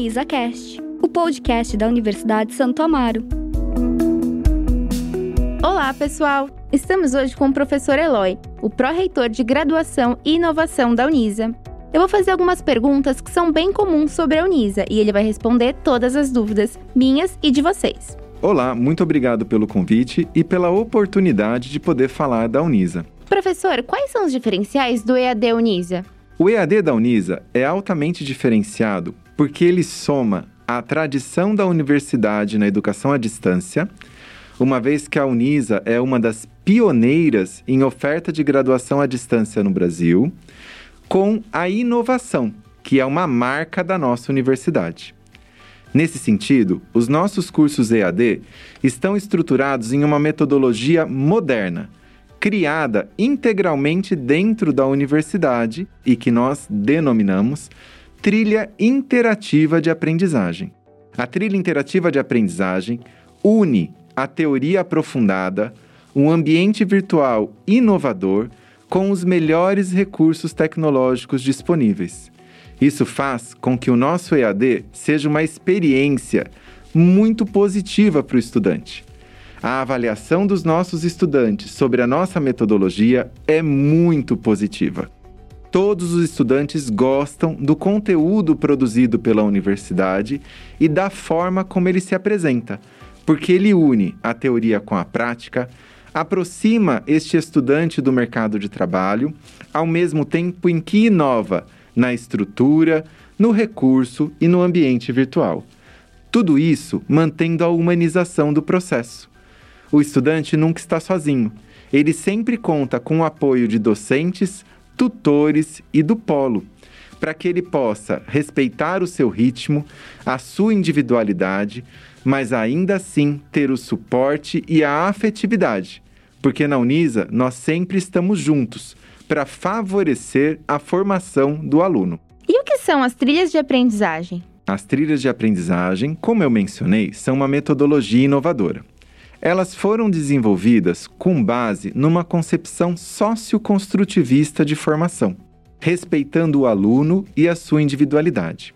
UnisaCast, o podcast da Universidade Santo Amaro. Olá, pessoal! Estamos hoje com o professor Eloy, o pró-reitor de graduação e inovação da Unisa. Eu vou fazer algumas perguntas que são bem comuns sobre a Unisa e ele vai responder todas as dúvidas, minhas e de vocês. Olá, muito obrigado pelo convite e pela oportunidade de poder falar da Unisa. Professor, quais são os diferenciais do EAD Unisa? O EAD da Unisa é altamente diferenciado porque ele soma a tradição da universidade na educação à distância, uma vez que a Unisa é uma das pioneiras em oferta de graduação à distância no Brasil, com a inovação, que é uma marca da nossa universidade. Nesse sentido, os nossos cursos EAD estão estruturados em uma metodologia moderna criada integralmente dentro da universidade e que nós denominamos trilha interativa de aprendizagem. A trilha interativa de aprendizagem une a teoria aprofundada, um ambiente virtual inovador com os melhores recursos tecnológicos disponíveis. Isso faz com que o nosso EAD seja uma experiência muito positiva para o estudante a avaliação dos nossos estudantes sobre a nossa metodologia é muito positiva. Todos os estudantes gostam do conteúdo produzido pela universidade e da forma como ele se apresenta, porque ele une a teoria com a prática, aproxima este estudante do mercado de trabalho, ao mesmo tempo em que inova na estrutura, no recurso e no ambiente virtual. Tudo isso mantendo a humanização do processo o estudante nunca está sozinho. Ele sempre conta com o apoio de docentes, tutores e do polo, para que ele possa respeitar o seu ritmo, a sua individualidade, mas ainda assim ter o suporte e a afetividade, porque na Unisa nós sempre estamos juntos para favorecer a formação do aluno. E o que são as trilhas de aprendizagem? As trilhas de aprendizagem, como eu mencionei, são uma metodologia inovadora. Elas foram desenvolvidas com base numa concepção socioconstrutivista de formação, respeitando o aluno e a sua individualidade.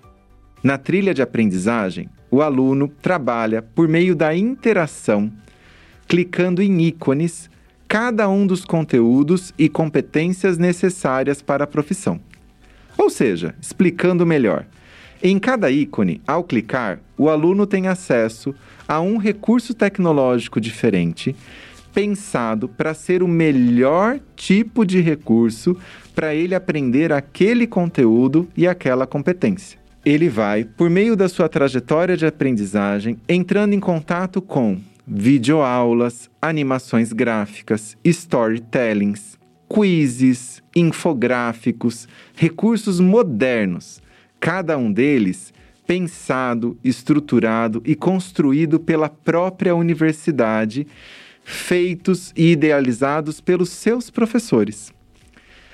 Na trilha de aprendizagem, o aluno trabalha por meio da interação, clicando em ícones cada um dos conteúdos e competências necessárias para a profissão. Ou seja, explicando melhor, em cada ícone, ao clicar, o aluno tem acesso a um recurso tecnológico diferente, pensado para ser o melhor tipo de recurso para ele aprender aquele conteúdo e aquela competência. Ele vai, por meio da sua trajetória de aprendizagem, entrando em contato com videoaulas, animações gráficas, storytellings, quizzes, infográficos, recursos modernos, cada um deles pensado, estruturado e construído pela própria universidade, feitos e idealizados pelos seus professores.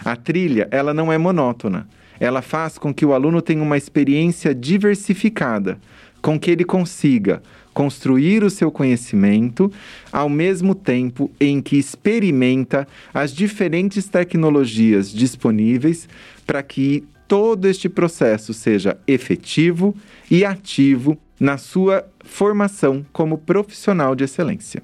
A trilha, ela não é monótona. Ela faz com que o aluno tenha uma experiência diversificada, com que ele consiga construir o seu conhecimento ao mesmo tempo em que experimenta as diferentes tecnologias disponíveis para que todo este processo seja efetivo e ativo na sua formação como profissional de excelência.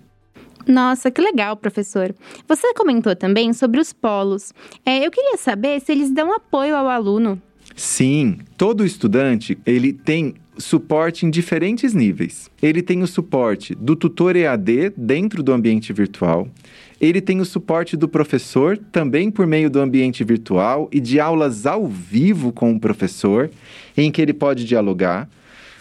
Nossa, que legal, professor. Você comentou também sobre os polos. É, eu queria saber se eles dão apoio ao aluno. Sim, todo estudante ele tem suporte em diferentes níveis. Ele tem o suporte do tutor EAD dentro do ambiente virtual. Ele tem o suporte do professor, também por meio do ambiente virtual e de aulas ao vivo com o professor, em que ele pode dialogar.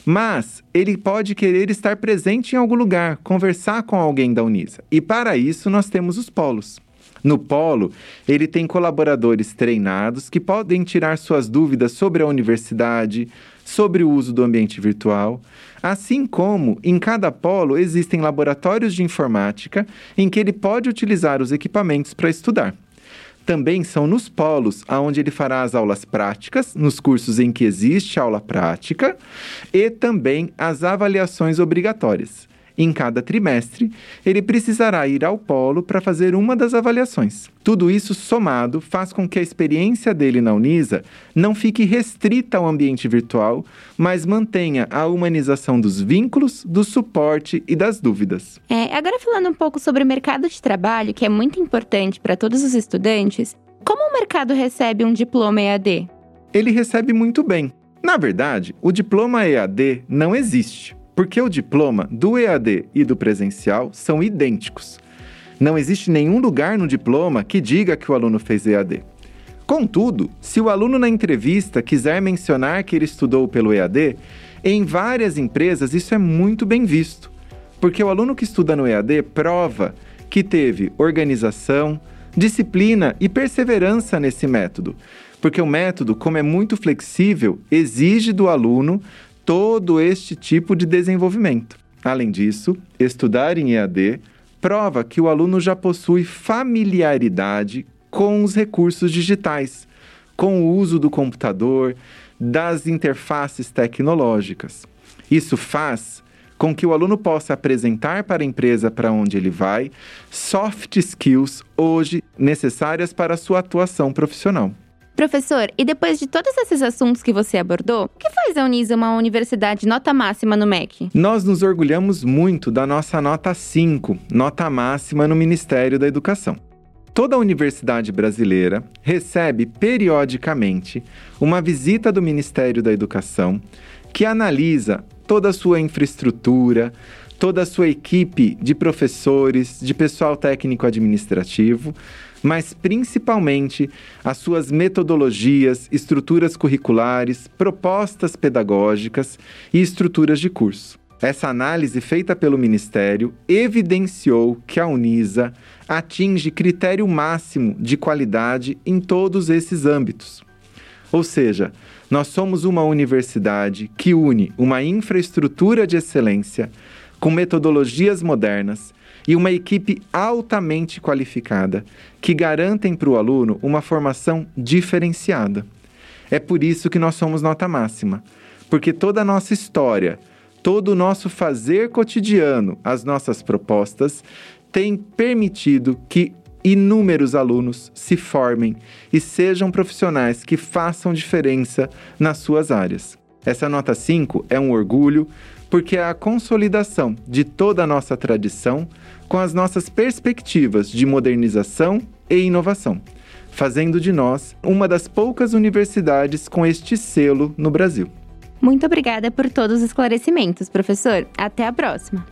Mas ele pode querer estar presente em algum lugar, conversar com alguém da Unisa. E para isso nós temos os polos. No polo, ele tem colaboradores treinados que podem tirar suas dúvidas sobre a universidade, sobre o uso do ambiente virtual, assim como em cada polo existem laboratórios de informática em que ele pode utilizar os equipamentos para estudar. Também são nos polos onde ele fará as aulas práticas, nos cursos em que existe aula prática, e também as avaliações obrigatórias. Em cada trimestre, ele precisará ir ao polo para fazer uma das avaliações. Tudo isso somado faz com que a experiência dele na Unisa não fique restrita ao ambiente virtual, mas mantenha a humanização dos vínculos, do suporte e das dúvidas. É, agora falando um pouco sobre o mercado de trabalho, que é muito importante para todos os estudantes, como o mercado recebe um diploma EAD? Ele recebe muito bem. Na verdade, o diploma EAD não existe porque o diploma do EAD e do presencial são idênticos. Não existe nenhum lugar no diploma que diga que o aluno fez EAD. Contudo, se o aluno na entrevista quiser mencionar que ele estudou pelo EAD, em várias empresas isso é muito bem visto, porque o aluno que estuda no EAD prova que teve organização, disciplina e perseverança nesse método, porque o método, como é muito flexível, exige do aluno todo este tipo de desenvolvimento. Além disso, estudar em EAD prova que o aluno já possui familiaridade com os recursos digitais, com o uso do computador, das interfaces tecnológicas. Isso faz com que o aluno possa apresentar para a empresa para onde ele vai soft skills hoje necessárias para a sua atuação profissional. Professor, e depois de todos esses assuntos que você abordou, o que faz a Unisa uma universidade nota máxima no MEC? Nós nos orgulhamos muito da nossa nota 5, nota máxima no Ministério da Educação. Toda universidade brasileira recebe periodicamente uma visita do Ministério da Educação que analisa toda a sua infraestrutura, toda a sua equipe de professores, de pessoal técnico administrativo, mas principalmente as suas metodologias, estruturas curriculares, propostas pedagógicas e estruturas de curso. Essa análise feita pelo Ministério evidenciou que a Unisa atinge critério máximo de qualidade em todos esses âmbitos. Ou seja, nós somos uma universidade que une uma infraestrutura de excelência com metodologias modernas e uma equipe altamente qualificada que garantem para o aluno uma formação diferenciada. É por isso que nós somos nota máxima, porque toda a nossa história, todo o nosso fazer cotidiano, as nossas propostas, tem permitido que inúmeros alunos se formem e sejam profissionais que façam diferença nas suas áreas. Essa nota 5 é um orgulho porque é a consolidação de toda a nossa tradição com as nossas perspectivas de modernização e inovação, fazendo de nós uma das poucas universidades com este selo no Brasil. Muito obrigada por todos os esclarecimentos, professor. Até a próxima.